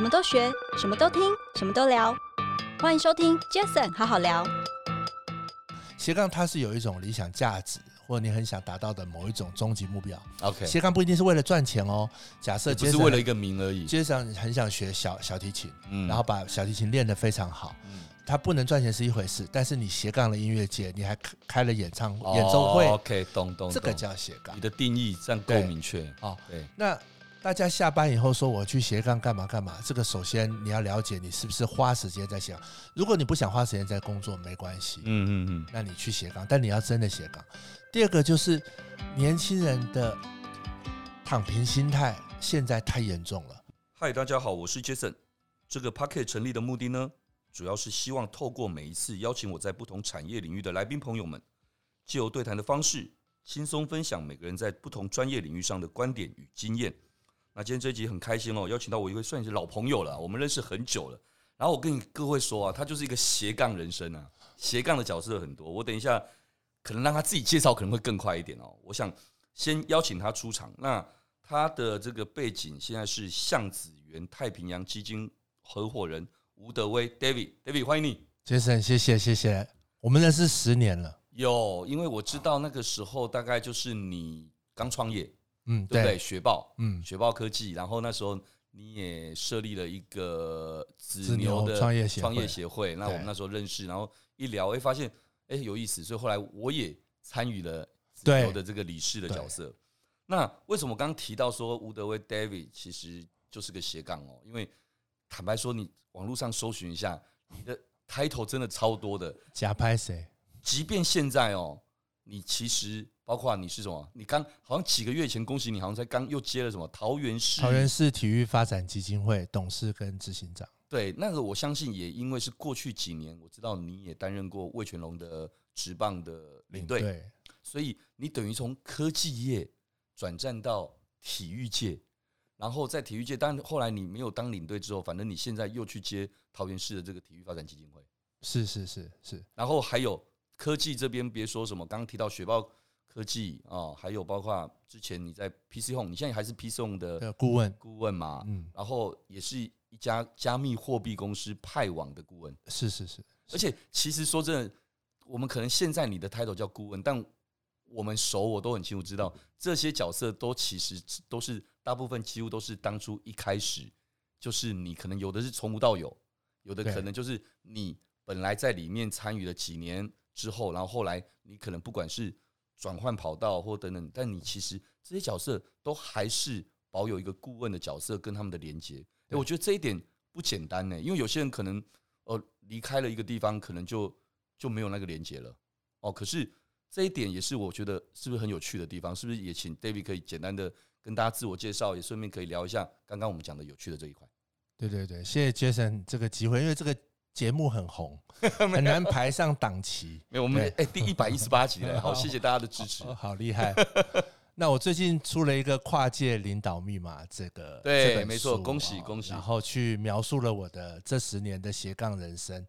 什么都学，什么都听，什么都聊。欢迎收听 Jason 好好聊。斜杠它是有一种理想价值，或者你很想达到的某一种终极目标。OK，斜杠不一定是为了赚钱哦。假设只是为了一个名而已。Jason 很想学小小提琴，嗯，然后把小提琴练得非常好。嗯，他不能赚钱是一回事，但是你斜杠了音乐界，你还开了演唱演奏会。OK，懂懂，这个叫斜杠。你的定义这样够明确。哦，对，那。大家下班以后说我去斜杠干嘛干嘛？这个首先你要了解你是不是花时间在斜杠。如果你不想花时间在工作，没关系。嗯嗯嗯，那你去斜杠，但你要真的斜杠。第二个就是年轻人的躺平心态现在太严重了。嗨，大家好，我是 Jason。这个 Podcast 成立的目的呢，主要是希望透过每一次邀请我在不同产业领域的来宾朋友们，借由对谈的方式，轻松分享每个人在不同专业领域上的观点与经验。那今天这一集很开心哦，邀请到我一位算是老朋友了，我们认识很久了。然后我跟你各位说啊，他就是一个斜杠人生啊，斜杠的角色很多。我等一下可能让他自己介绍可能会更快一点哦。我想先邀请他出场。那他的这个背景现在是向子源太平洋基金合伙人吴德威 David，David 欢迎你，Jason，谢谢谢谢。我们认识十年了，有，因为我知道那个时候大概就是你刚创业。嗯，对不对？雪豹，嗯，雪豹科技，然后那时候你也设立了一个子牛的创业创业协会，那我们那时候认识，然后一聊，哎，发现哎有意思，所以后来我也参与了子牛的这个理事的角色。那为什么刚刚提到说吴德威 David 其实就是个斜杠哦？因为坦白说，你网络上搜寻一下，你的 title 真的超多的。假拍谁？即便现在哦，你其实。包括你是什么？你刚好像几个月前，恭喜你，好像才刚又接了什么桃园市桃园市体育发展基金会董事跟执行长。对，那个我相信也因为是过去几年，我知道你也担任过魏全龙的职棒的领队，对，所以你等于从科技业转战到体育界，然后在体育界，但后来你没有当领队之后，反正你现在又去接桃园市的这个体育发展基金会，是是是是，然后还有科技这边，别说什么，刚刚提到雪豹。科技啊，还有包括之前你在 PC Home，你现在还是 PC Home 的顾问顾问嘛？嗯，然后也是一家加密货币公司派网的顾问。是是是，而且其实说真的，我们可能现在你的 title 叫顾问，但我们熟，我都很清楚知道这些角色都其实都是大部分几乎都是当初一开始就是你可能有的是从无到有，有的可能就是你本来在里面参与了几年之后，然后后来你可能不管是转换跑道或等等，但你其实这些角色都还是保有一个顾问的角色跟他们的连接。哎，我觉得这一点不简单呢，因为有些人可能呃离开了一个地方，可能就就没有那个连接了。哦，可是这一点也是我觉得是不是很有趣的地方？是不是也请 David 可以简单的跟大家自我介绍，也顺便可以聊一下刚刚我们讲的有趣的这一块。对对对，谢谢 Jason 这个机会，因为这个。节目很红，很难排上档期。没有，我们哎、欸，第一百一十八集了，好，谢谢大家的支持，好，好厉害。那我最近出了一个跨界领导密码，这个对，没错，恭喜恭喜。然后去描述了我的这十年的斜杠人生。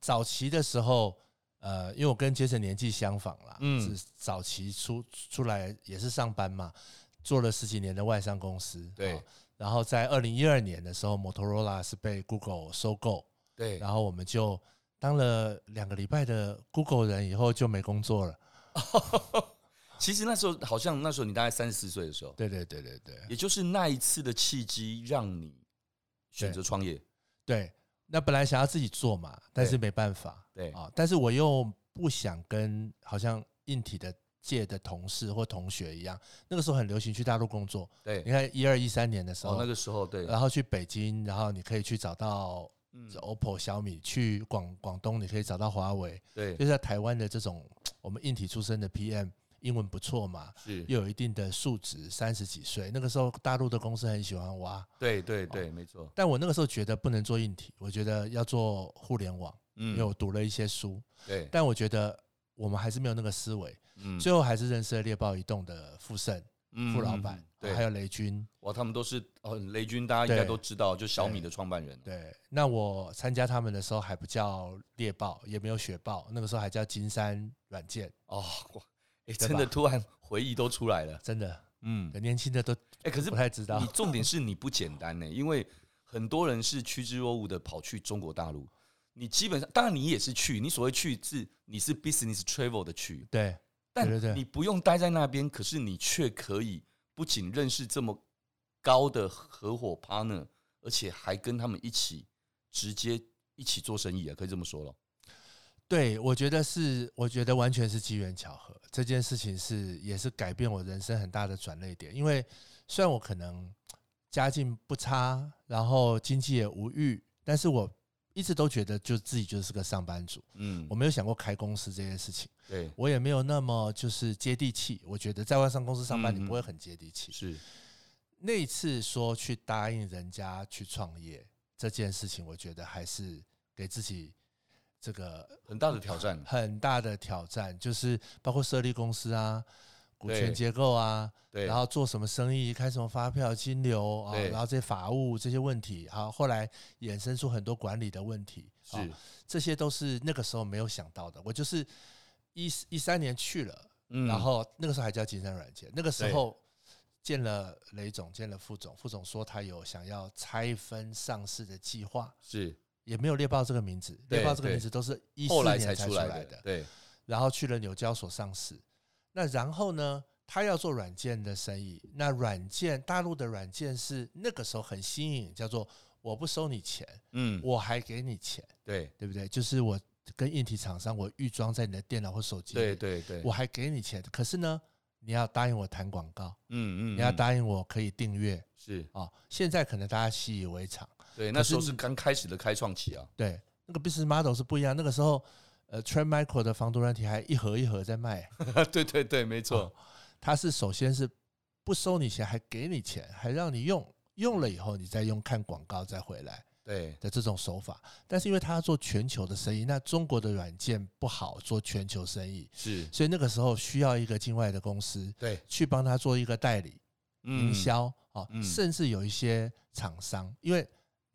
早期的时候，呃，因为我跟杰森年纪相仿啦，嗯，早期出出来也是上班嘛，做了十几年的外商公司，对。然后在二零一二年的时候，摩托罗拉是被 Google 收购。对，然后我们就当了两个礼拜的 Google 人，以后就没工作了。其实那时候好像那时候你大概三十四岁的时候，对对对对对，也就是那一次的契机让你选择创业。对，那本来想要自己做嘛，但是没办法。对啊，但是我又不想跟好像硬体的界的同事或同学一样，那个时候很流行去大陆工作。对，你看一二一三年的时候，那个时候对，然后去北京，然后你可以去找到。嗯，OPPO、小米去广广东，你可以找到华为。对，就在台湾的这种我们硬体出身的 PM，英文不错嘛，是又有一定的素质，三十几岁，那个时候大陆的公司很喜欢挖。对对对，没错。但我那个时候觉得不能做硬体，我觉得要做互联网。嗯，因为我读了一些书。对，但我觉得我们还是没有那个思维。嗯，最后还是认识了猎豹移动的傅盛。傅老板，对，还有雷军，哇，他们都是哦，雷军大家应该都知道，就小米的创办人。对，那我参加他们的时候还不叫猎豹，也没有雪豹，那个时候还叫金山软件。哦，哇，哎，真的突然回忆都出来了，真的，嗯，年轻的都哎，可是不太知道。你重点是你不简单呢，因为很多人是趋之若鹜的跑去中国大陆。你基本上，当然你也是去，你所谓去是你是 business travel 的去，对，但你不用待在那边，可是你却可以不仅认识这么高的合伙 partner，而且还跟他们一起直接一起做生意啊，可以这么说了。对，我觉得是，我觉得完全是机缘巧合，这件事情是也是改变我人生很大的转捩点。因为虽然我可能家境不差，然后经济也无虞，但是我。一直都觉得就自己就是个上班族，嗯，我没有想过开公司这件事情，对，我也没有那么就是接地气。我觉得在外商公司上班，你不会很接地气。是那一次说去答应人家去创业这件事情，我觉得还是给自己这个很大的挑战，很大的挑战，就是包括设立公司啊。股权结构啊，对，然后做什么生意，开什么发票、金流啊，然后这些法务这些问题，好，后来衍生出很多管理的问题，是，这些都是那个时候没有想到的。我就是一一三年去了，然后那个时候还叫金山软件，那个时候见了雷总，见了副总，副总说他有想要拆分上市的计划，是，也没有猎豹这个名字，猎豹这个名字都是一四年才出来的，对，然后去了纽交所上市。那然后呢？他要做软件的生意。那软件大陆的软件是那个时候很新颖，叫做我不收你钱，嗯，我还给你钱，对对不对？就是我跟硬体厂商，我预装在你的电脑或手机里，对对对，我还给你钱。可是呢，你要答应我谈广告，嗯嗯，你要答应我可以订阅，是啊。现在可能大家习以为常，对，那时候是刚开始的开创期啊。对，那个 business model 是不一样。那个时候。呃，Trend Micro 的防毒软体还一盒一盒在卖，对对对，没错。它是首先是不收你钱，还给你钱，还让你用，用了以后你再用看广告再回来，对的这种手法。但是因为他要做全球的生意，那中国的软件不好做全球生意，是，所以那个时候需要一个境外的公司，对，去帮他做一个代理、营销啊，甚至有一些厂商，因为。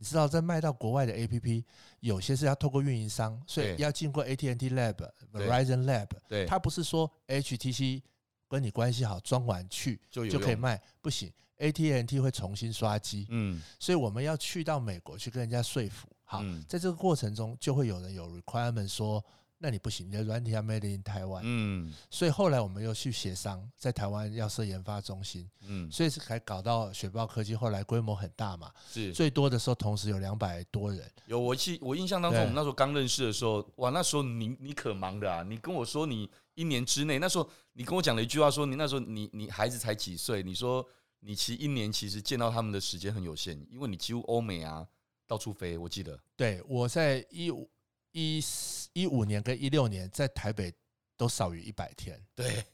你知道，在卖到国外的 APP，有些是要透过运营商，所以要经过 AT&T Lab、Verizon Lab。对，它不是说 HTC 跟你关系好，装完去就就可以卖，不行，AT&T 会重新刷机。嗯，所以我们要去到美国去跟人家说服。好，在这个过程中，就会有人有 requirement 说。那你不行，你的软体要 made in 台湾，嗯，所以后来我们又去协商，在台湾要设研发中心，嗯，所以是才搞到雪豹科技，后来规模很大嘛，是最多的时候同时有两百多人。有我记我印象当中，我们那时候刚认识的时候，哇，那时候你你可忙的啊，你跟我说你一年之内，那时候你跟我讲了一句话，说你那时候你你孩子才几岁，你说你其实一年其实见到他们的时间很有限，因为你几乎欧美啊到处飞，我记得。对，我在一五。一一五年跟一六年在台北都少于一百天，对，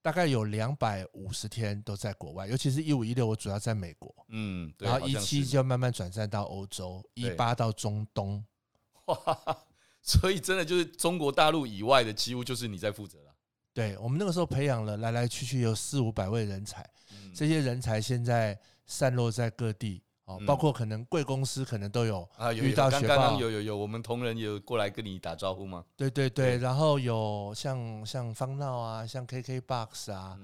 大概有两百五十天都在国外，尤其是一五一六，我主要在美国，嗯，然后一七就慢慢转战到欧洲，一八到中东，哇，所以真的就是中国大陆以外的几乎就是你在负责了。对，我们那个时候培养了来来去去有四五百位人才，这些人才现在散落在各地。哦，包括可能贵公司可能都有啊，遇到雪豹，有有有，我们同仁有过来跟你打招呼吗？对对对，然后有像像方闹啊，像 KKBOX 啊，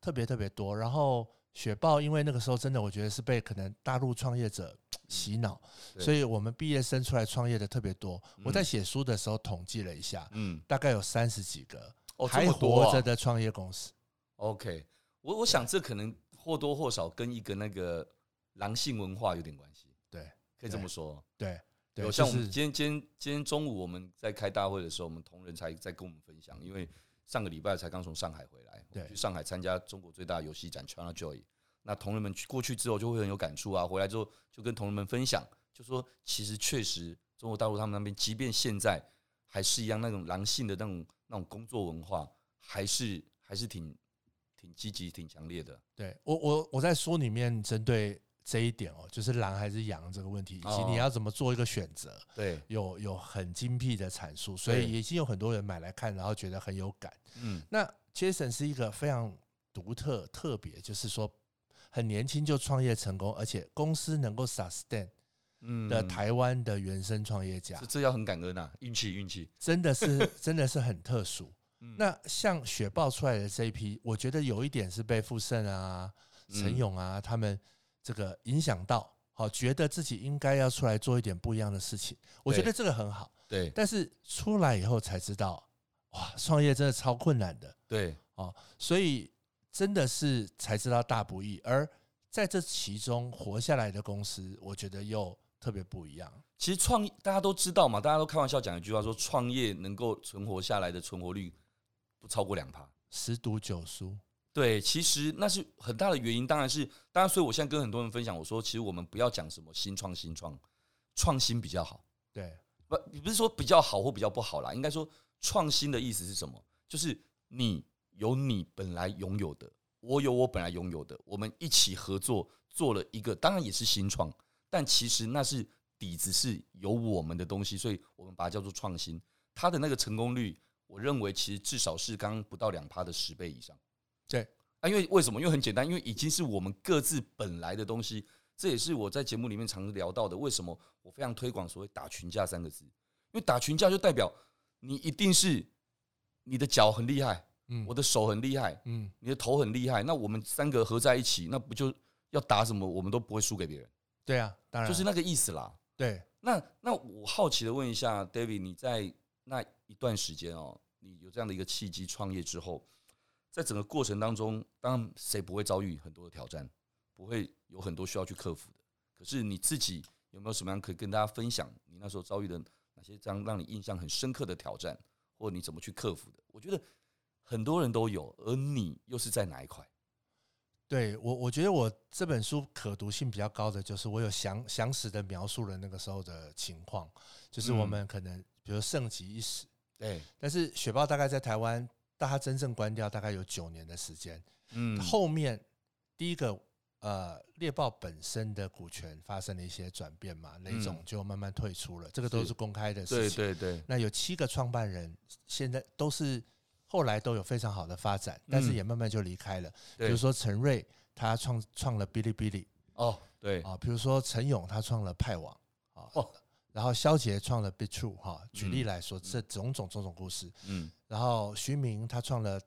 特别特别多。然后雪豹，因为那个时候真的，我觉得是被可能大陆创业者洗脑，所以我们毕业生出来创业的特别多。我在写书的时候统计了一下，嗯，大概有三十几个还活着的创业公司。OK，我我想这可能或多或少跟一个那个。狼性文化有点关系，对，可以这么说。对，对，有像我们今天、今天、今天中午我们在开大会的时候，我们同仁才在跟我们分享，因为上个礼拜才刚从上海回来，对，去上海参加中国最大游戏展 CHINAJOY。那同仁们去过去之后就会很有感触啊，回来之后就跟同仁们分享，就说其实确实中国大陆他们那边，即便现在还是一样那种狼性的那种那种工作文化，还是还是挺挺积极、挺强烈的。对我，我我在书里面针对。这一点哦，就是狼还是羊这个问题，以及你要怎么做一个选择，对，有有很精辟的阐述，所以已经有很多人买来看，然后觉得很有感。嗯，那 Jason 是一个非常独特、特别，就是说很年轻就创业成功，而且公司能够 sustain 的台湾的原生创业家，这要很感恩啊，运气运气，真的是真的是很特殊。那像雪豹出来的这一批，我觉得有一点是被富盛啊、陈勇啊他们。这个影响到好，觉得自己应该要出来做一点不一样的事情。我觉得这个很好。对，但是出来以后才知道，哇，创业真的超困难的。对，哦，所以真的是才知道大不易。而在这其中活下来的公司，我觉得又特别不一样。其实创业大家都知道嘛，大家都开玩笑讲一句话说，创业能够存活下来的存活率不超过两趴，十赌九输。对，其实那是很大的原因，当然是当然，所以我现在跟很多人分享，我说其实我们不要讲什么新创新创，创新比较好。对。不，不是说比较好或比较不好啦，应该说创新的意思是什么？就是你有你本来拥有的，我有我本来拥有的，我们一起合作做了一个，当然也是新创，但其实那是底子是有我们的东西，所以我们把它叫做创新。它的那个成功率，我认为其实至少是刚刚不到两趴的十倍以上。对啊，因为为什么？因为很简单，因为已经是我们各自本来的东西。这也是我在节目里面常聊到的。为什么我非常推广所谓“打群架”三个字？因为打群架就代表你一定是你的脚很厉害，嗯，我的手很厉害，嗯，你的头很厉害。那我们三个合在一起，那不就要打什么？我们都不会输给别人。对啊，当然就是那个意思啦。对，那那我好奇的问一下，David，你在那一段时间哦，你有这样的一个契机创业之后，在整个过程当中，当然谁不会遭遇很多的挑战？不会有很多需要去克服的，可是你自己有没有什么样可以跟大家分享？你那时候遭遇的哪些这样让你印象很深刻的挑战，或你怎么去克服的？我觉得很多人都有，而你又是在哪一块？对我，我觉得我这本书可读性比较高的，就是我有详详实的描述了那个时候的情况，就是我们可能比如盛极一时，对，但是雪豹大概在台湾，到它真正关掉大概有九年的时间，嗯，后面第一个。呃，猎豹本身的股权发生了一些转变嘛，雷总就慢慢退出了，这个都是公开的事情。对对对。那有七个创办人，现在都是后来都有非常好的发展，但是也慢慢就离开了。比如说陈瑞，他创创了哔哩哔哩。哦，对啊。比如说陈勇，他创了派网啊。哦。然后肖杰创了 BitTrue 哈。举例来说，这种种种种故事。嗯。然后徐明他创了。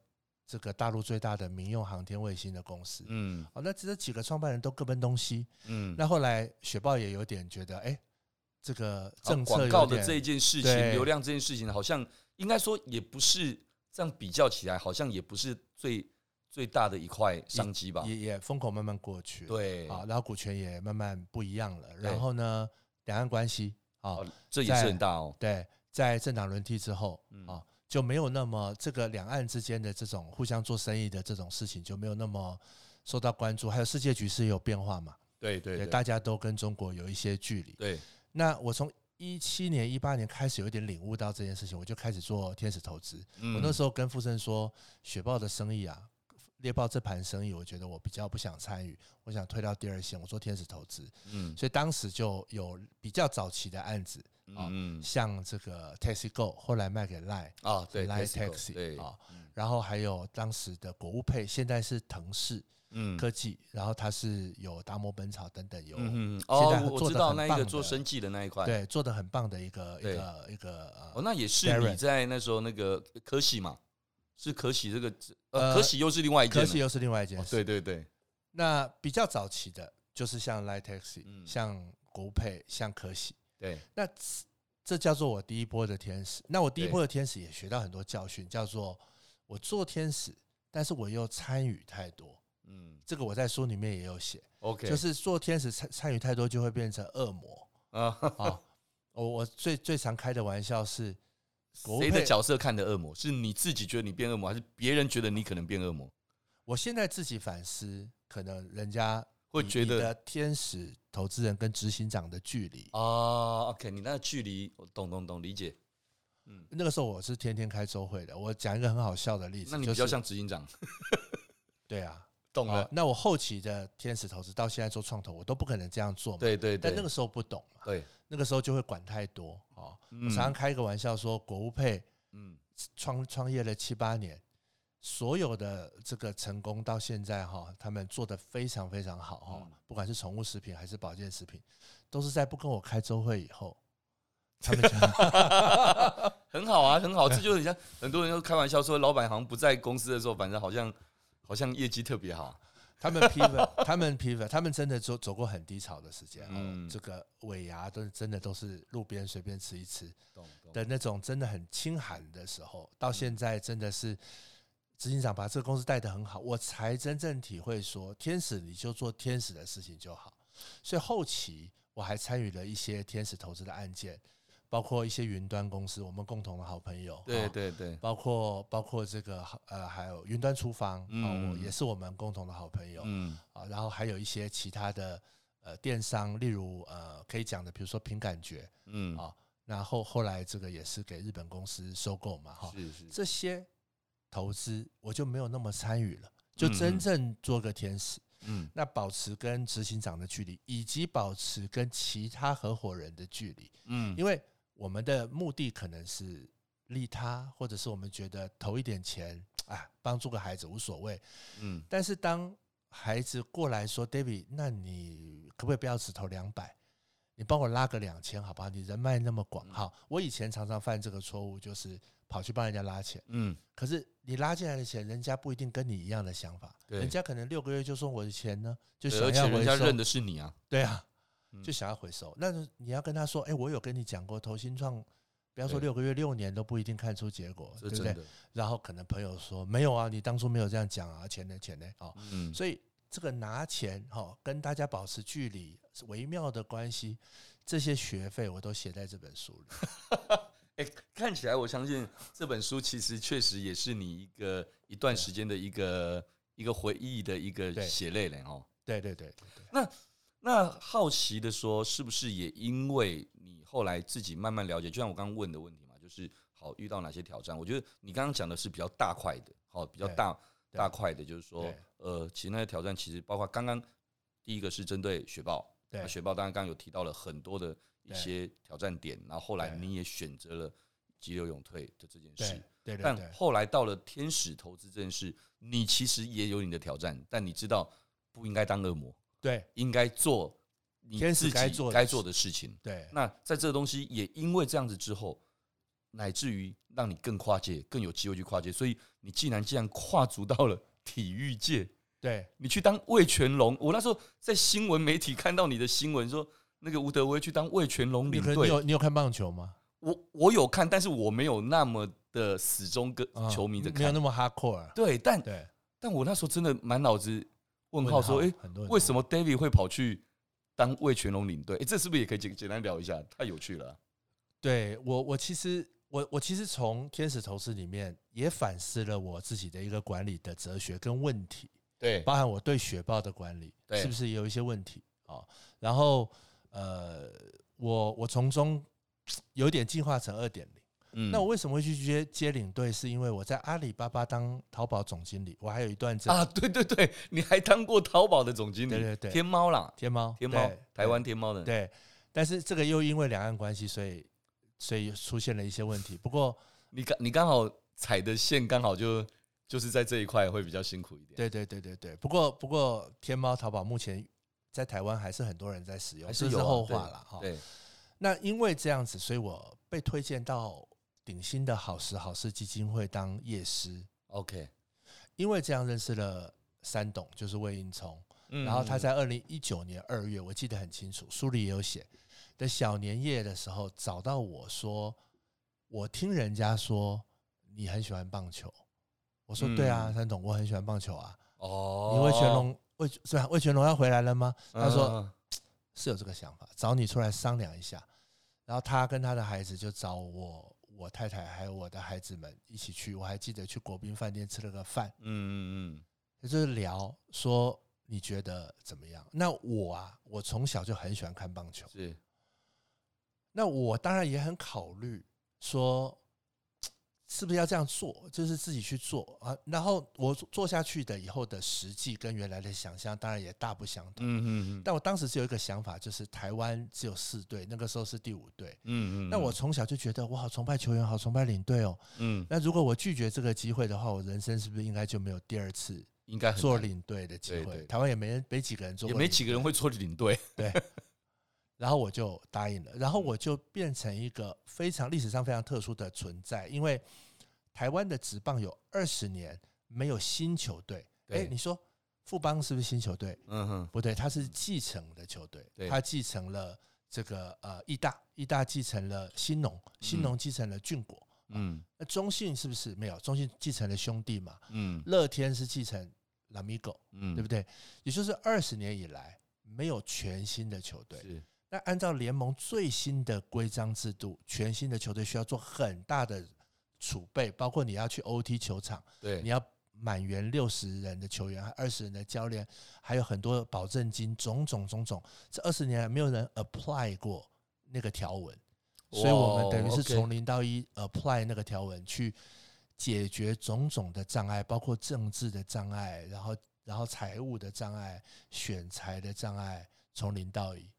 这个大陆最大的民用航天卫星的公司，嗯，哦，那这几个创办人都各奔东西，嗯，那后来雪豹也有点觉得，哎，这个政策广告的这一件事情，流量这件事情，好像应该说也不是这样比较起来，好像也不是最最大的一块商机吧，也也风口慢慢过去，对，啊，然后股权也慢慢不一样了，然后呢，两岸关系啊，这也是很大哦，对，在政党轮替之后啊。就没有那么这个两岸之间的这种互相做生意的这种事情就没有那么受到关注，还有世界局势也有变化嘛？对对，对，大家都跟中国有一些距离。对，那我从一七年、一八年开始有点领悟到这件事情，我就开始做天使投资。我那时候跟富盛说，雪豹的生意啊，猎豹这盘生意，我觉得我比较不想参与，我想退到第二线，我做天使投资。嗯，所以当时就有比较早期的案子。嗯，像这个 Taxi Go 后来卖给 Line 啊，对 Line Taxi 对啊，然后还有当时的国物配，现在是腾势嗯科技，然后它是有达摩本草等等有，嗯哦，我知道那一个做生技的那一块，对，做的很棒的一个一个一个哦，那也是你在那时候那个科系嘛，是可喜这个呃可喜又是另外一件，可喜又是另外一件，对对对，那比较早期的就是像 Line Taxi，像国物配，像可喜。对，那这叫做我第一波的天使。那我第一波的天使也学到很多教训，叫做我做天使，但是我又参与太多。嗯，这个我在书里面也有写。OK，就是做天使参参与太多就会变成恶魔啊。好，我我最最常开的玩笑是，谁的角色看的恶魔？是你自己觉得你变恶魔，还是别人觉得你可能变恶魔？我现在自己反思，可能人家。会觉得天使投资人跟执行长的距离啊，OK，你那个距离我懂懂懂理解。嗯，那个时候我是天天开周会的。我讲一个很好笑的例子，那你比较像执行长。对啊，懂了。那我后期的天使投资到现在做创投，我都不可能这样做嘛。对对对。但那个时候不懂嘛。对。那个时候就会管太多哦。我常常开一个玩笑说，国务配，嗯，创创业了七八年。所有的这个成功到现在哈，他们做的非常非常好哈，不管是宠物食品还是保健食品，都是在不跟我开周会以后，他们就 很好啊，很好。这就很像很多人都开玩笑说，老板好像不在公司的时候，反正好像好像业绩特别好。他们 pivot，他们 pivot，他们真的走走过很低潮的时间。嗯，这个尾牙都真的都是路边随便吃一吃的那种，真的很清寒的时候。到现在真的是执行长把这个公司带得很好，我才真正体会说，天使你就做天使的事情就好。所以后期我还参与了一些天使投资的案件。包括一些云端公司，我们共同的好朋友，对对对，包括包括这个呃，还有云端厨房，嗯，也是我们共同的好朋友，嗯，啊，然后还有一些其他的呃电商，例如呃可以讲的，比如说凭感觉，嗯，啊，然后后来这个也是给日本公司收购嘛，哈，是是，这些投资我就没有那么参与了，就真正做个天使，嗯，那保持跟执行长的距离，以及保持跟其他合伙人的距离，嗯，因为。我们的目的可能是利他，或者是我们觉得投一点钱啊，帮助个孩子无所谓。嗯，但是当孩子过来说，David，那你可不可以不要只投两百？你帮我拉个两千，好不好？你人脉那么广，好。我以前常常犯这个错误，就是跑去帮人家拉钱。嗯，可是你拉进来的钱，人家不一定跟你一样的想法。对，人家可能六个月就送我的钱呢，就想要回收。而且人家认的是你啊。对啊。就想要回收，那你要跟他说，哎，我有跟你讲过，投新创，不要说六个月、六年都不一定看出结果，对不对？然后可能朋友说，没有啊，你当初没有这样讲啊，钱呢，钱呢，哦，所以这个拿钱哈，跟大家保持距离，微妙的关系，这些学费我都写在这本书里。哎，看起来我相信这本书其实确实也是你一个一段时间的一个一个回忆的一个血泪嘞哦。对对对，那。那好奇的说，是不是也因为你后来自己慢慢了解，就像我刚刚问的问题嘛，就是好遇到哪些挑战？我觉得你刚刚讲的是比较大块的，好比较大大块的，就是说，呃，其实那些挑战其实包括刚刚第一个是针对雪豹，对，雪豹当然刚刚有提到了很多的一些挑战点，然后后来你也选择了急流勇退的这件事，对，但后来到了天使投资这件事，你其实也有你的挑战，但你知道不应该当恶魔。对，应该做你自己该做该做的事情。对，那在这个东西也因为这样子之后，乃至于让你更跨界，更有机会去跨界。所以你既然既然跨足到了体育界，对，你去当魏全龙。我那时候在新闻媒体看到你的新闻，说那个吴德威去当魏全龙领队。你有你有看棒球吗？我我有看，但是我没有那么的死忠跟球迷的看，没有那么 hardcore。对，但对，但我那时候真的满脑子。问号说：“哎，为什么 David 会跑去当魏全龙领队？哎，这是不是也可以简简单聊一下？太有趣了啊。对我，我其实我我其实从天使投资里面也反思了我自己的一个管理的哲学跟问题。对，包含我对雪豹的管理，是不是也有一些问题啊？然后呃，我我从中有点进化成二点零。”嗯，那我为什么会去接接领队？是因为我在阿里巴巴当淘宝总经理，我还有一段啊，对对对，你还当过淘宝的总经理，对对对，天猫啦，天猫，天猫，台湾天猫的，对。但是这个又因为两岸关系，所以所以出现了一些问题。不过你刚你刚好踩的线刚好就就是在这一块会比较辛苦一点。对对对对对。不过不过天猫淘宝目前在台湾还是很多人在使用，还是有后话了哈。对。那因为这样子，所以我被推荐到。鼎新的好时好事基金会当夜师，OK，因为这样认识了三董，就是魏应聪，然后他在二零一九年二月，我记得很清楚，书里也有写。的小年夜的时候找到我说，我听人家说你很喜欢棒球，我说对啊，三董我很喜欢棒球啊，哦，你魏全龙魏是吧？魏全龙要回来了吗？他说是有这个想法，找你出来商量一下，然后他跟他的孩子就找我。我太太还有我的孩子们一起去，我还记得去国宾饭店吃了个饭，嗯嗯嗯，就是聊说你觉得怎么样？那我啊，我从小就很喜欢看棒球，是，那我当然也很考虑说。是不是要这样做？就是自己去做啊。然后我做下去的以后的实际跟原来的想象当然也大不相同。嗯嗯嗯。但我当时只有一个想法，就是台湾只有四队，那个时候是第五队。嗯嗯。那我从小就觉得我好崇拜球员，好崇拜领队哦。嗯。那如果我拒绝这个机会的话，我人生是不是应该就没有第二次应该做领队的机会？台湾也没人，没几个人做，也没几个人会做领队。对。然后我就答应了，然后我就变成一个非常历史上非常特殊的存在，因为台湾的职棒有二十年没有新球队。哎，你说富邦是不是新球队？嗯哼，不对，他是继承的球队，对他继承了这个呃义大，义大继承了新农，新农继承了俊国，嗯，那中信是不是没有？中信继承了兄弟嘛，嗯，乐天是继承 Lamigo，嗯，对不对？也就是二十年以来没有全新的球队。是，那按照联盟最新的规章制度，全新的球队需要做很大的储备，包括你要去 OT 球场，对，你要。满员六十人的球员，还二十人的教练，还有很多保证金，种种种种。这二十年来没有人 apply 过那个条文，所以我们等于是从零到一 apply 那个条文去解决种种的障碍，包括政治的障碍，然后然后财务的障碍，选材的障碍，从零到一，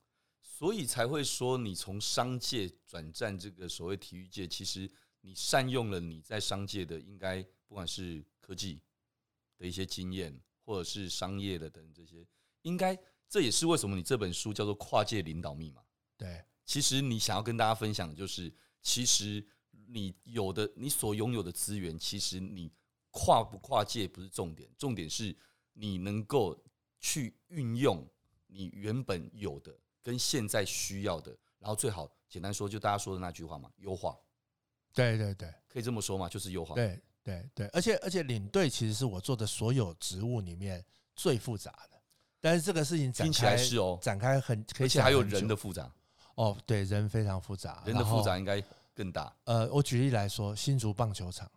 所以才会说你从商界转战这个所谓体育界，其实你善用了你在商界的应该不管是科技。的一些经验，或者是商业的等这些，应该这也是为什么你这本书叫做《跨界领导密码》。对，其实你想要跟大家分享的就是，其实你有的你所拥有的资源，其实你跨不跨界不是重点，重点是你能够去运用你原本有的跟现在需要的，然后最好简单说，就大家说的那句话嘛，优化。对对对，可以这么说嘛，就是优化。对。对对，而且而且领队其实是我做的所有职务里面最复杂的，但是这个事情展开听起来是哦，展开很，而且还有人的复杂哦，对，人非常复杂，人的复杂应该更大。呃，我举例来说，新竹棒球场，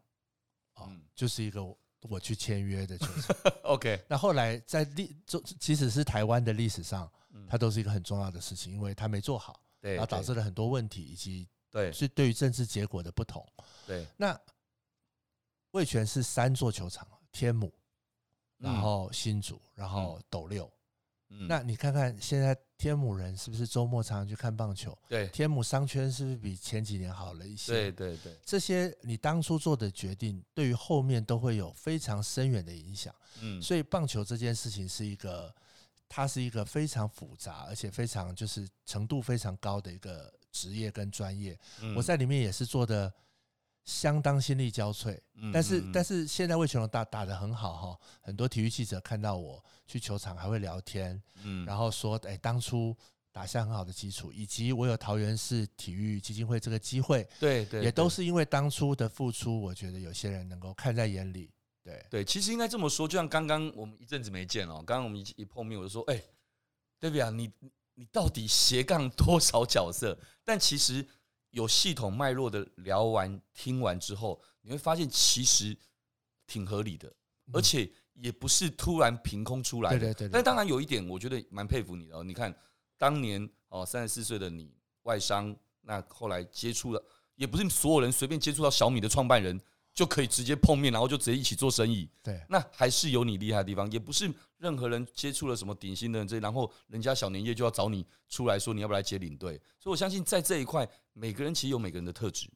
哦，就是一个我去签约的球场。OK，那后来在历，就其实是台湾的历史上，它都是一个很重要的事情，因为它没做好，对，然后导致了很多问题，以及对，是对于政治结果的不同。对，那。味全是三座球场，天母，然后新竹，然后斗六。嗯，那你看看现在天母人是不是周末常常去看棒球？对，天母商圈是不是比前几年好了一些？对对对，这些你当初做的决定，对于后面都会有非常深远的影响。嗯，所以棒球这件事情是一个，它是一个非常复杂，而且非常就是程度非常高的一个职业跟专业。我在里面也是做的。相当心力交瘁，但是但是现在为全龙打打的很好哈，很多体育记者看到我去球场还会聊天，然后说哎，当初打下很好的基础，以及我有桃园市体育基金会这个机会，对对，也都是因为当初的付出，我觉得有些人能够看在眼里，对对，其实应该这么说，就像刚刚我们一阵子没见哦，刚刚我们一一碰面，我就说，哎，David 啊，你你到底斜杠多少角色？但其实。有系统脉络的聊完听完之后，你会发现其实挺合理的，而且也不是突然凭空出来的。对对对。但当然有一点，我觉得蛮佩服你的。你看当年哦，三十四岁的你外商，那后来接触了，也不是所有人随便接触到小米的创办人就可以直接碰面，然后就直接一起做生意。对。那还是有你厉害的地方，也不是任何人接触了什么顶薪的人，这然后人家小年夜就要找你出来说你要不要来接领队。所以我相信在这一块。每个人其实有每个人的特质，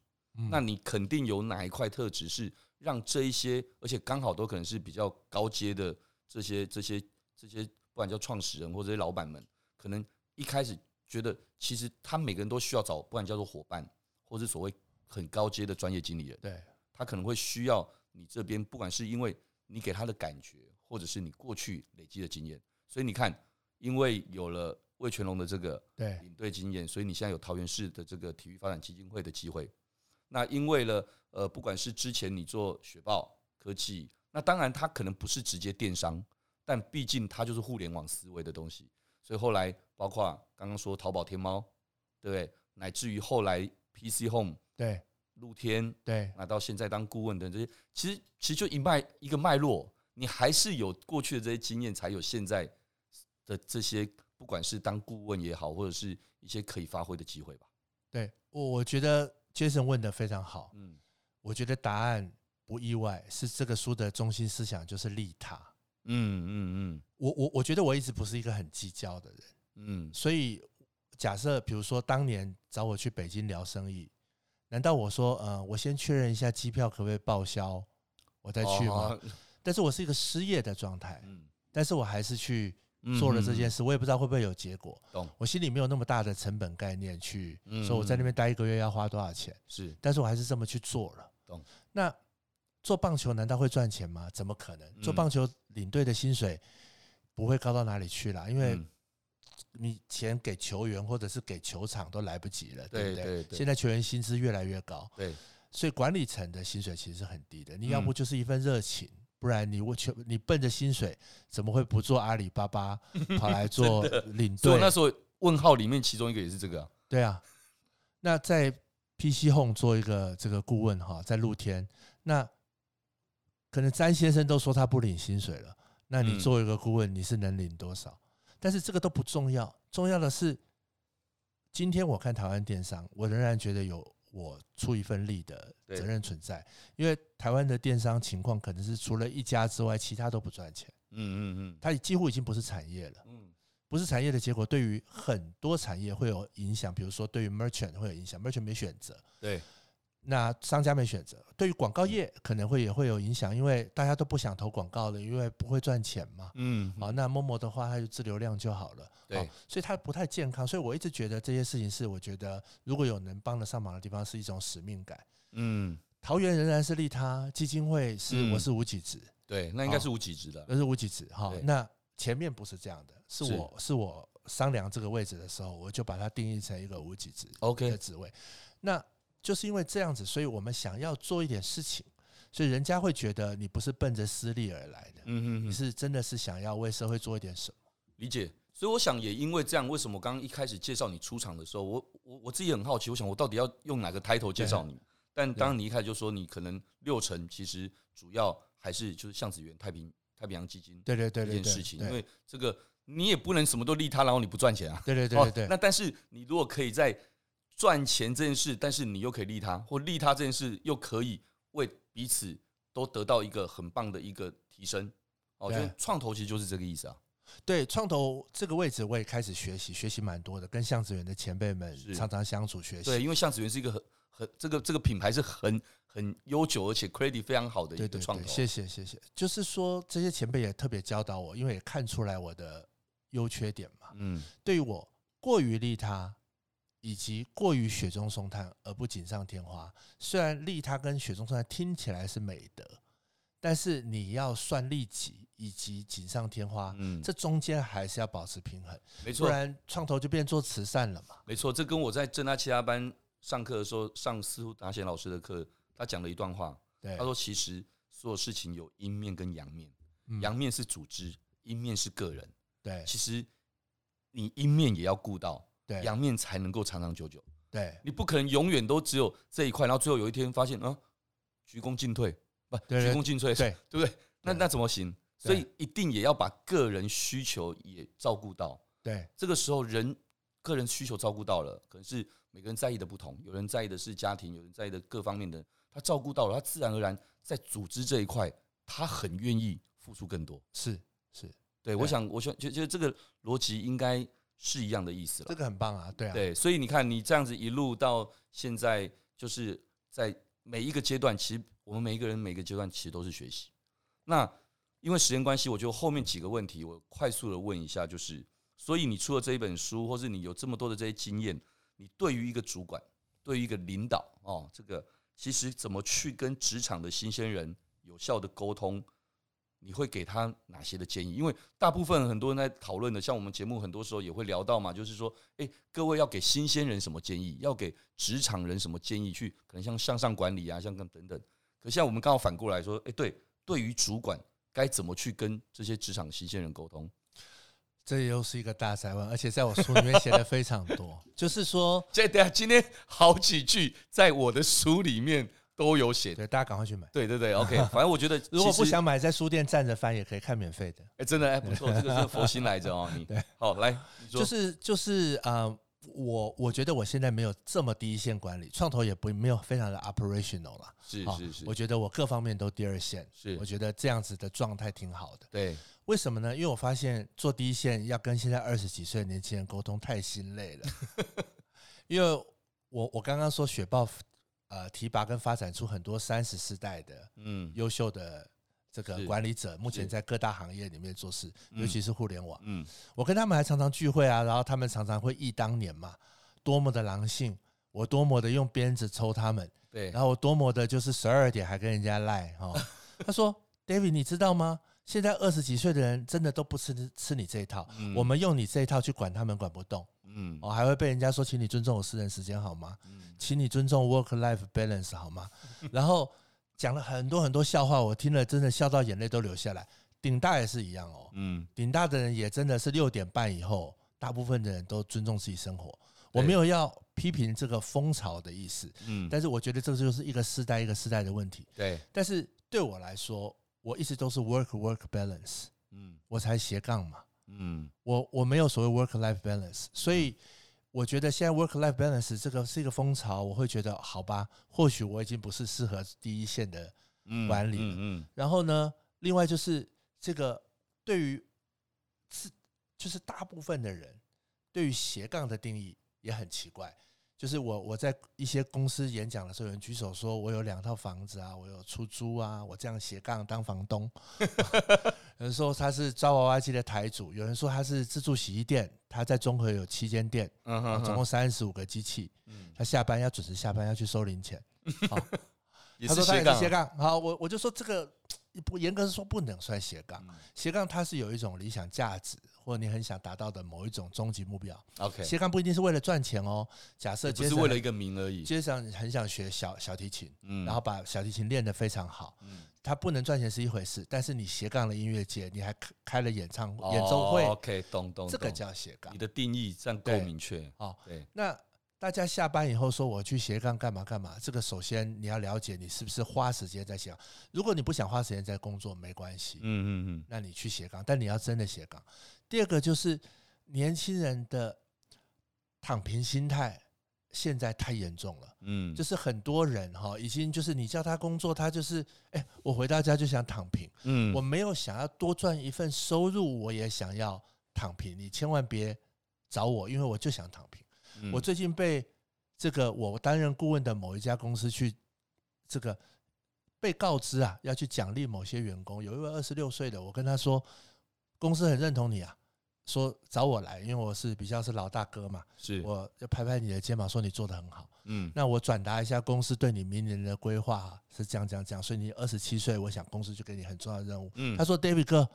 那你肯定有哪一块特质是让这一些，而且刚好都可能是比较高阶的这些这些这些，不管叫创始人或者这些老板们，可能一开始觉得其实他每个人都需要找，不管叫做伙伴，或者所谓很高阶的专业经理人，对，他可能会需要你这边，不管是因为你给他的感觉，或者是你过去累积的经验，所以你看，因为有了。魏全龙的这个领队经验，所以你现在有桃园市的这个体育发展基金会的机会。那因为了，呃，不管是之前你做雪豹科技，那当然它可能不是直接电商，但毕竟它就是互联网思维的东西。所以后来包括刚刚说淘宝、天猫，对不对？乃至于后来 PC Home，对，露天，对，那到现在当顾问的这些，其实其实就一脉一个脉络，你还是有过去的这些经验，才有现在的这些。不管是当顾问也好，或者是一些可以发挥的机会吧。对，我我觉得 Jason 问的非常好。嗯，我觉得答案不意外，是这个书的中心思想就是利他。嗯嗯嗯，我我我觉得我一直不是一个很计较的人。嗯，所以假设比如说当年找我去北京聊生意，难道我说呃，我先确认一下机票可不可以报销，我再去吗？哦，但是我是一个失业的状态。嗯，但是我还是去。做了这件事，我也不知道会不会有结果。懂，我心里没有那么大的成本概念去说我在那边待一个月要花多少钱。是，但是我还是这么去做了。懂。那做棒球难道会赚钱吗？怎么可能？做棒球领队的薪水不会高到哪里去了，因为你钱给球员或者是给球场都来不及了，对不对？对对对，现在球员薪资越来越高，对，所以管理层的薪水其实是很低的。你要不就是一份热情，不然你我求你奔着薪水，怎么会不做阿里巴巴跑来做 领队？那时候问号里面其中一个也是这个啊，对啊。那在 PC Home 做一个这个顾问哈，在露天，那可能詹先生都说他不领薪水了，那你做一个顾问，你是能领多少？但是这个都不重要，重要的是，今天我看台湾电商，我仍然觉得有我出一份力的责任存在。因为台湾的电商情况可能是除了一家之外，其他都不赚钱。嗯嗯嗯，它几乎已经不是产业了。嗯，不是产业的结果，对于很多产业会有影响。比如说，对于 merchant 会有影响，merchant 没选择。对。那商家没选择，对于广告业可能会也会有影响，因为大家都不想投广告了，因为不会赚钱嘛。嗯，好，那 Momo 的话，它就自流量就好了。对，所以它不太健康。所以我一直觉得这些事情是，我觉得如果有能帮得上忙的地方，是一种使命感。嗯，桃园仍然是利他基金会，是我是无给职。对，那应该是无给职的，那是无给职。哈，那前面不是这样的，是我是我商量这个位置的时候，我就把它定义成一个无给职 OK 的职位。那就是因为这样子，所以我们想要做一点事情，所以人家会觉得你不是奔着私利而来的，嗯嗯，你是真的是想要为社会做一点什么？理解。所以我想也因为这样，为什么我刚刚一开始介绍你出场的时候，我我我自己很好奇，我想我到底要用哪个 title 介绍你？但当你一开始就说你可能六成其实主要还是就是向子源太平太平洋基金，对对对这件事情，因为这个你也不能什么都利他，然后你不赚钱啊，对对对对。那但是你如果可以在赚钱这件事，但是你又可以利他，或利他这件事又可以为彼此都得到一个很棒的一个提升。哦，就创投其实就是这个意思啊。对，创投这个位置我也开始学习，学习蛮多的，跟向子源的前辈们常常相处学习。对，因为向子源是一个很很这个这个品牌是很很悠久，而且 credit 非常好的一个创投。谢谢谢谢。就是说这些前辈也特别教导我，因为也看出来我的优缺点嘛。嗯，对于我过于利他。以及过于雪中送炭而不锦上添花，虽然利他跟雪中送炭听起来是美德，但是你要算利己以及锦上添花，嗯，这中间还是要保持平衡，没错，不然创投就变做慈善了嘛。没错，这跟我在正大其他班上课的时候上司徒达贤老师的课，他讲了一段话，对，他说其实所有事情有阴面跟阳面，阳面是组织，阴面是个人，对，其实你阴面也要顾到。对，阳面才能够长长久久。对，你不可能永远都只有这一块，然后最后有一天发现啊，鞠躬尽瘁，不，鞠躬尽瘁，对，对不对？那那怎么行？所以一定也要把个人需求也照顾到。对，这个时候人个人需求照顾到了，可能是每个人在意的不同，有人在意的是家庭，有人在意的各方面的，他照顾到了，他自然而然在组织这一块，他很愿意付出更多。是是，对，我想，我想，觉得这个逻辑应该。是一样的意思了，这个很棒啊，对啊，对，所以你看，你这样子一路到现在，就是在每一个阶段，其实我们每一个人每个阶段其实都是学习。那因为时间关系，我就后面几个问题，我快速的问一下，就是，所以你出了这一本书，或是你有这么多的这些经验，你对于一个主管，对于一个领导，哦，这个其实怎么去跟职场的新鲜人有效的沟通？你会给他哪些的建议？因为大部分很多人在讨论的，像我们节目很多时候也会聊到嘛，就是说，诶，各位要给新鲜人什么建议？要给职场人什么建议？去可能像向上管理啊，像等等。可像我们刚好反过来说，诶，对，对于主管该怎么去跟这些职场新鲜人沟通？这又是一个大哉问，而且在我书里面写的非常多，就是说，这等下今天好几句在我的书里面。都有写，对，大家赶快去买。对对对，OK。反正我觉得，如果不想买，在书店站着翻也可以看免费的。哎，真的哎，不错，这个是佛心来着哦。你对，好来，就是就是啊，我我觉得我现在没有这么第一线管理，创投也不没有非常的 operational 了。是是是，我觉得我各方面都第二线。是，我觉得这样子的状态挺好的。对，为什么呢？因为我发现做第一线要跟现在二十几岁的年轻人沟通太心累了。因为我我刚刚说雪豹。呃，提拔跟发展出很多三十世代的嗯优秀的这个管理者，目前在各大行业里面做事，尤其是互联网。嗯，我跟他们还常常聚会啊，然后他们常常会忆当年嘛，多么的狼性，我多么的用鞭子抽他们，对，然后我多么的就是十二点还跟人家赖哈。他说：“David，你知道吗？现在二十几岁的人真的都不吃吃你这一套，嗯、我们用你这一套去管他们管不动，嗯，哦，还会被人家说，请你尊重我私人时间好吗？嗯、请你尊重 work life balance 好吗？然后讲了很多很多笑话，我听了真的笑到眼泪都流下来。顶大也是一样哦，嗯，顶大的人也真的是六点半以后，大部分的人都尊重自己生活。我没有要批评这个风潮的意思，嗯，但是我觉得这就是一个时代一个时代的问题，对。但是对我来说，我一直都是 work work balance，嗯，我才斜杠嘛，嗯，我我没有所谓 work life balance，所以我觉得现在 work life balance 这个是一个风潮，我会觉得好吧，或许我已经不是适合第一线的管理了，嗯嗯。然后呢，另外就是这个对于是就是大部分的人对于斜杠的定义也很奇怪。就是我我在一些公司演讲的时候，有人举手说我有两套房子啊，我有出租啊，我这样斜杠当房东。有人说他是抓娃娃机的台主，有人说他是自助洗衣店，他在中和有七间店，总共三十五个机器。他下班要准时下班，要去收零钱。好，他说他也是斜杠。好，我我就说这个不严格说不能算斜杠，斜杠它是有一种理想价值。或者你很想达到的某一种终极目标，OK，斜杠不一定是为了赚钱哦。假设只是为了一个名而已。街上很想学小小提琴，嗯，然后把小提琴练得非常好，嗯，他不能赚钱是一回事，但是你斜杠了音乐界，你还开了演唱会、演奏会，OK，懂懂，这个叫斜杠。你的定义这样够明确哦。对，那。大家下班以后说我去斜杠干嘛干嘛？这个首先你要了解你是不是花时间在斜杠。如果你不想花时间在工作，没关系，嗯嗯嗯，那你去斜杠，但你要真的斜杠。第二个就是年轻人的躺平心态现在太严重了，嗯，就是很多人哈已经就是你叫他工作，他就是哎，我回到家就想躺平，嗯，我没有想要多赚一份收入，我也想要躺平，你千万别找我，因为我就想躺平。我最近被这个我担任顾问的某一家公司去这个被告知啊，要去奖励某些员工。有一位二十六岁的，我跟他说，公司很认同你啊，说找我来，因为我是比较是老大哥嘛，是我要拍拍你的肩膀，说你做的很好。嗯，那我转达一下公司对你明年的规划是这样这样这样，所以你二十七岁，我想公司就给你很重要的任务。嗯，他说 David 哥，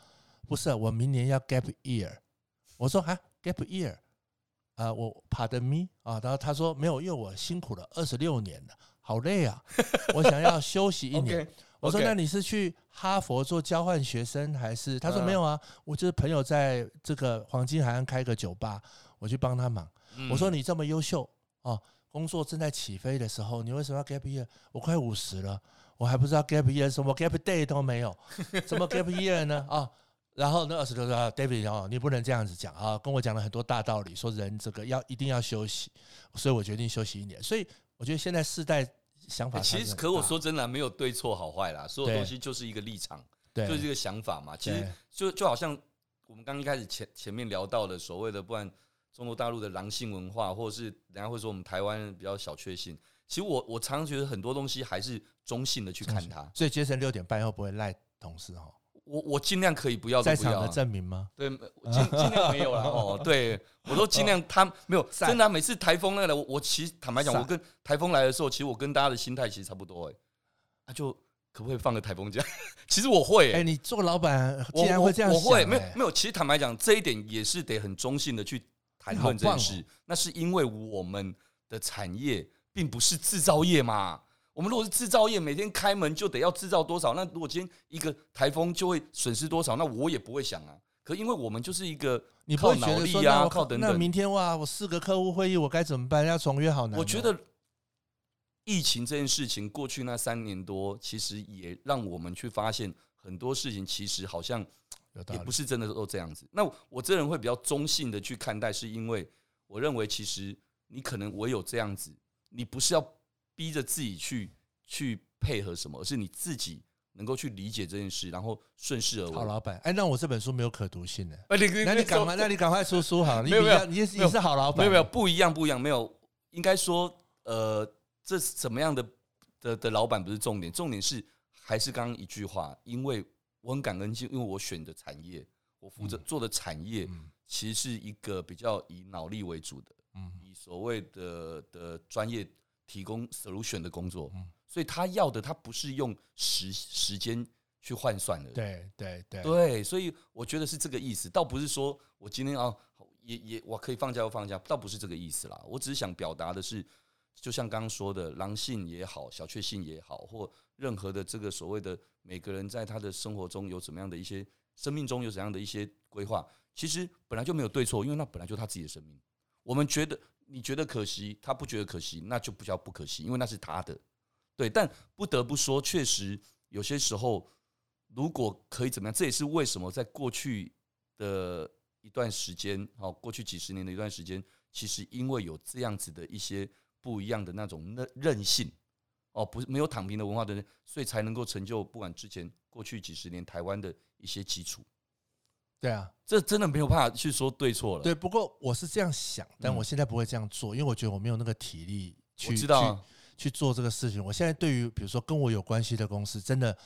不是我明年要 gap year，我说啊 gap year。啊，我 Pardon me 啊，然后他说没有，因为我辛苦了二十六年了，好累啊，我想要休息一年。我说那你是去哈佛做交换学生还是？他说没有啊，我就是朋友在这个黄金海岸开个酒吧，我去帮他忙。我说你这么优秀啊，工作正在起飞的时候，你为什么要 gap year？我快五十了，我还不知道 gap year 什么 gap day 都没有，怎么 gap year 呢？啊？然后那二十六岁，David 哦，你不能这样子讲啊，跟我讲了很多大道理，说人这个要一定要休息，所以我决定休息一年。所以我觉得现在世代想法，其实可我说真的没有对错好坏啦，所有东西就是一个立场，对，就是一个想法嘛。其实就就好像我们刚一开始前前面聊到的所谓的，不然中国大陆的狼性文化，或者是人家会说我们台湾比较小确幸，其实我我常常觉得很多东西还是中性的去看它。所以杰森六点半以后不会赖同事哈。我我尽量可以不要，在场的证明吗？对，尽尽量没有了 哦。对，我都尽量，他没有真的。每次台风那个，我我其实坦白讲，我跟台风来的时候，其实我跟大家的心态其实差不多哎。那就可不可以放个台风假？其实我会哎，你做老板竟然会这样想？我会没有没有。其实坦白讲，这一点也是得很中性的去谈论这件事。那是因为我们的产业并不是制造业嘛。我们如果是制造业，每天开门就得要制造多少，那如果今天一个台风就会损失多少，那我也不会想啊。可因为我们就是一个靠脑力啊，靠等等。那明天哇，我四个客户会议，我该怎么办？要重约好难。我觉得疫情这件事情过去那三年多，其实也让我们去发现很多事情，其实好像也不是真的都这样子。那我这人会比较中性的去看待，是因为我认为其实你可能唯有这样子，你不是要。逼着自己去去配合什么，而是你自己能够去理解这件事，然后顺势而为。好老板，哎，那我这本书没有可读性的，那你赶快，那你赶快出书好。没有没有，你你是好老板，没有没有，不一样不一样，没有。应该说，呃，这是怎么样的的的老板不是重点，重点是还是刚刚一句话，因为我很感恩，就因为我选的产业，我负责做的产业，其实是一个比较以脑力为主的，嗯，以所谓的的专业。提供 solution 的工作，所以他要的他不是用时时间去换算的。对对对对，所以我觉得是这个意思，倒不是说我今天啊，也也我可以放假就放假，倒不是这个意思啦。我只是想表达的是，就像刚刚说的，狼性也好，小确幸也好，或任何的这个所谓的每个人在他的生活中有怎么样的一些生命中有怎样的一些规划，其实本来就没有对错，因为那本来就他自己的生命。我们觉得你觉得可惜，他不觉得可惜，那就不叫不可惜，因为那是他的。对，但不得不说，确实有些时候，如果可以怎么样，这也是为什么在过去的一段时间，好，过去几十年的一段时间，其实因为有这样子的一些不一样的那种韧韧性，哦，不是没有躺平的文化的人，所以才能够成就不管之前过去几十年台湾的一些基础。对啊，这真的没有办法去说对错了。对，不过我是这样想，但我现在不会这样做，因为我觉得我没有那个体力去知道、啊、去去做这个事情。我现在对于比如说跟我有关系的公司，真的，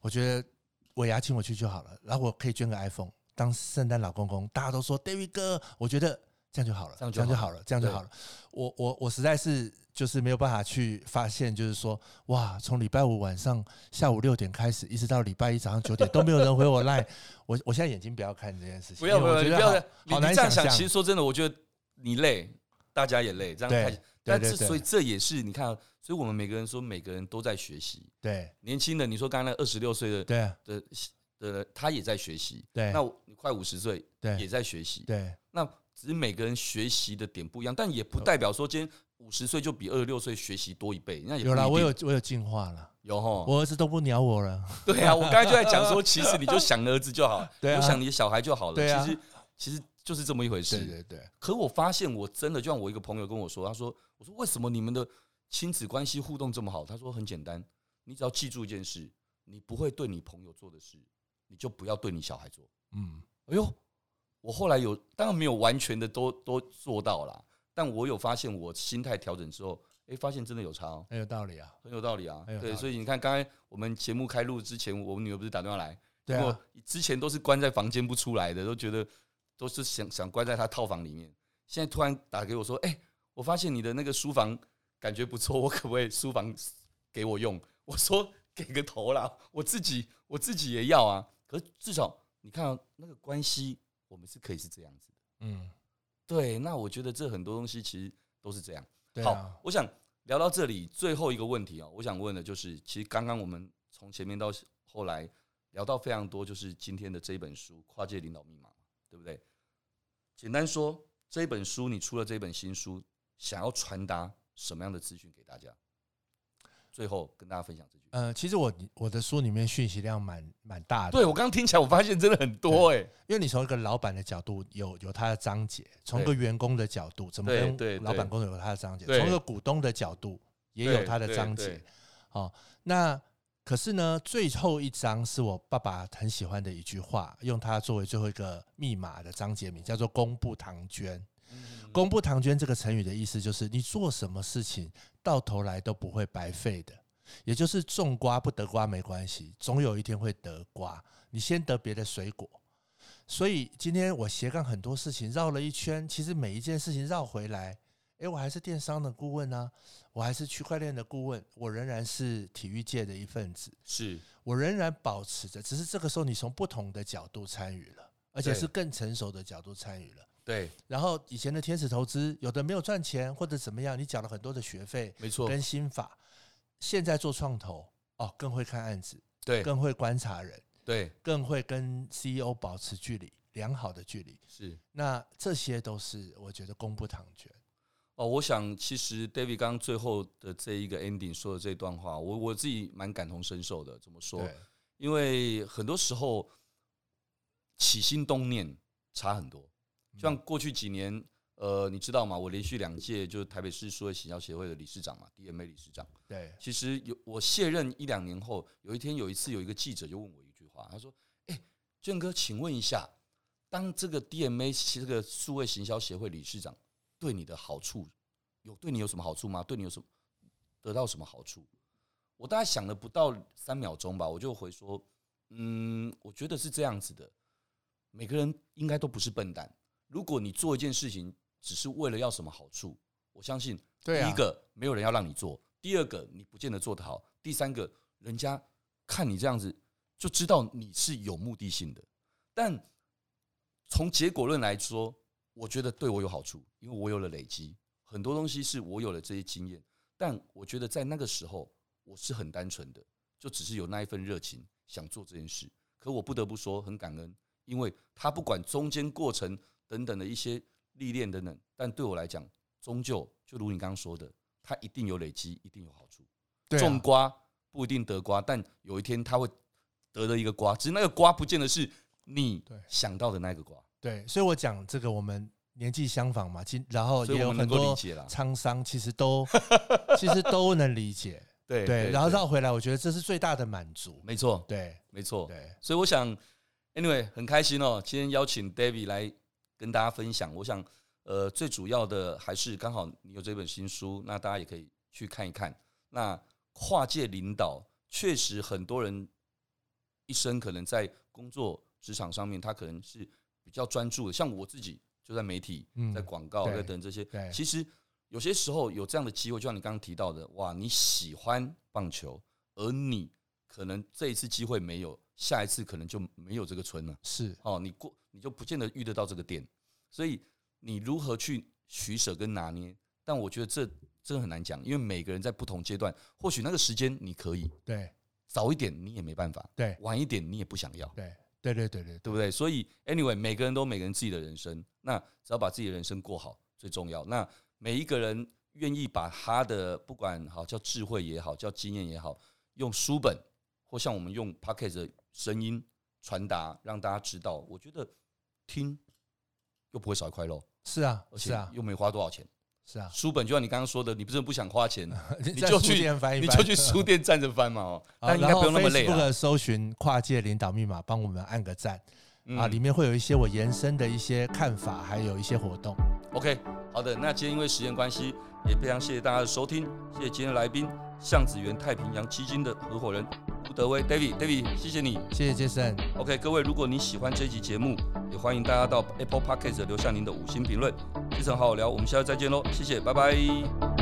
我觉得尾牙请我去就好了，然后我可以捐个 iPhone 当圣诞老公公，大家都说 David 哥，我觉得这样就好了，这样就好了，这样就好了。我我我实在是。就是没有办法去发现，就是说，哇，从礼拜五晚上下午六点开始，一直到礼拜一早上九点都没有人回我 line。我我现在眼睛不要看这件事情，不要不要，你不要，好难这样想。其实说真的，我觉得你累，大家也累，这样看。但是所以这也是你看，所以我们每个人说每个人都在学习。对，年轻的你说刚刚那二十六岁的，对的的他也在学习。对，那你快五十岁，对，也在学习。对，那只是每个人学习的点不一样，但也不代表说今天。五十岁就比二十六岁学习多一倍，那有啦，我有我有进化了，有哈，我儿子都不鸟我了。对啊，我刚才就在讲说，其实你就想儿子就好，对啊，想你的小孩就好了。对啊，其实其实就是这么一回事。对对对。可我发现，我真的就像我一个朋友跟我说，他说：“我说为什么你们的亲子关系互动这么好？”他说：“很简单，你只要记住一件事，你不会对你朋友做的事，你就不要对你小孩做。”嗯，哎呦，我后来有当然没有完全的都都做到了，但我有发现，我心态调整之后。哎，发现真的有差哦，很有道理啊，很有道理啊。对，所以你看，刚才我们节目开录之前，我们女儿不是打电话来，对啊，之前都是关在房间不出来的，都觉得都是想想关在她套房里面。现在突然打给我说，哎，我发现你的那个书房感觉不错，我可不可以书房给我用？我说给个头啦，我自己我自己也要啊。可是至少你看那个关系，我们是可以是这样子的。嗯，对，那我觉得这很多东西其实都是这样。啊、好，我想聊到这里，最后一个问题啊，我想问的就是，其实刚刚我们从前面到后来聊到非常多，就是今天的这一本书《跨界领导密码》，对不对？简单说，这本书你出了这本新书，想要传达什么样的资讯给大家？最后跟大家分享这句。呃，其实我我的书里面讯息量蛮蛮大的。对，我刚刚听起来，我发现真的很多哎、欸。因为你从一个老板的角度有有他的章节，从一个员工的角度怎么跟老板沟通有他的章节，从一个股东的角度也有他的章节。好，那可是呢，最后一章是我爸爸很喜欢的一句话，用它作为最后一个密码的章节名，叫做“公布唐捐”。公布唐捐这个成语的意思就是，你做什么事情到头来都不会白费的，也就是种瓜不得瓜没关系，总有一天会得瓜。你先得别的水果。所以今天我斜杠很多事情绕了一圈，其实每一件事情绕回来，诶，我还是电商的顾问呢，我还是区块链的顾问，我仍然是体育界的一份子，是我仍然保持着，只是这个时候你从不同的角度参与了，而且是更成熟的角度参与了。对，然后以前的天使投资有的没有赚钱或者怎么样，你缴了很多的学费，没错，跟心法。现在做创投哦，更会看案子，对，更会观察人，对，更会跟 CEO 保持距离，良好的距离。是，那这些都是我觉得功不唐捐。哦，我想其实 David 刚刚最后的这一个 ending 说的这段话，我我自己蛮感同身受的。怎么说？因为很多时候起心动念差很多。像过去几年，呃，你知道吗？我连续两届就是台北市数位行销协会的理事长嘛，DMA 理事长。对，其实有我卸任一两年后，有一天有一次有一个记者就问我一句话，他说：“哎，娟哥，请问一下，当这个 DMA 这个数位行销协会理事长对你的好处，有对你有什么好处吗？对你有什么得到什么好处？”我大概想了不到三秒钟吧，我就回说：“嗯，我觉得是这样子的，每个人应该都不是笨蛋。”如果你做一件事情只是为了要什么好处，我相信第一个没有人要让你做，第二个你不见得做得好，第三个人家看你这样子就知道你是有目的性的。但从结果论来说，我觉得对我有好处，因为我有了累积，很多东西是我有了这些经验。但我觉得在那个时候，我是很单纯的，就只是有那一份热情想做这件事。可我不得不说，很感恩，因为他不管中间过程等等的一些历练等等，但对我来讲，终究就如你刚刚说的，它一定有累积，一定有好处。种瓜不一定得瓜，但有一天他会得了一个瓜，只是那个瓜不见得是你想到的那个瓜。对，所以我讲这个我们。年纪相仿嘛，其然后也有很多沧桑，其实都 其实都能理解。对对，然后绕回来，我觉得这是最大的满足。没错，对，没错。对，所以我想，anyway，很开心哦，今天邀请 David 来跟大家分享。我想，呃，最主要的还是刚好你有这本新书，那大家也可以去看一看。那跨界领导，确实很多人一生可能在工作职场上面，他可能是比较专注的，像我自己。就在媒体，在广告，在等这些。其实有些时候有这样的机会，就像你刚刚提到的，哇，你喜欢棒球，而你可能这一次机会没有，下一次可能就没有这个村了。是哦，你过你就不见得遇得到这个店，所以你如何去取舍跟拿捏？但我觉得这真的很难讲，因为每个人在不同阶段，或许那个时间你可以，对，早一点你也没办法，对，晚一点你也不想要，对。对对对对，对不对？所以，anyway，每个人都每个人自己的人生，那只要把自己的人生过好最重要。那每一个人愿意把他的不管好叫智慧也好，叫经验也好，用书本或像我们用 podcast 的声音传达，让大家知道，我觉得听又不会少一块肉。是啊，是啊，又没花多少钱。是啊，书本就像你刚刚说的，你不是不想花钱，你就去你就去书店站着翻嘛哦。但应该不用那么累。Facebook 搜寻跨界领导密码，帮我们按个赞啊！里面会有一些我延伸的一些看法，还有一些活动。OK，好的，那今天因为时间关系，也非常谢谢大家的收听，谢谢今天的来宾，向子园太平洋基金的合伙人吴德威 David，David，谢谢你，谢谢 Jason。OK，各位，如果你喜欢这一集节目，也欢迎大家到 Apple Podcast 留下您的五星评论。非常好好聊，我们下次再见喽，谢谢，拜拜。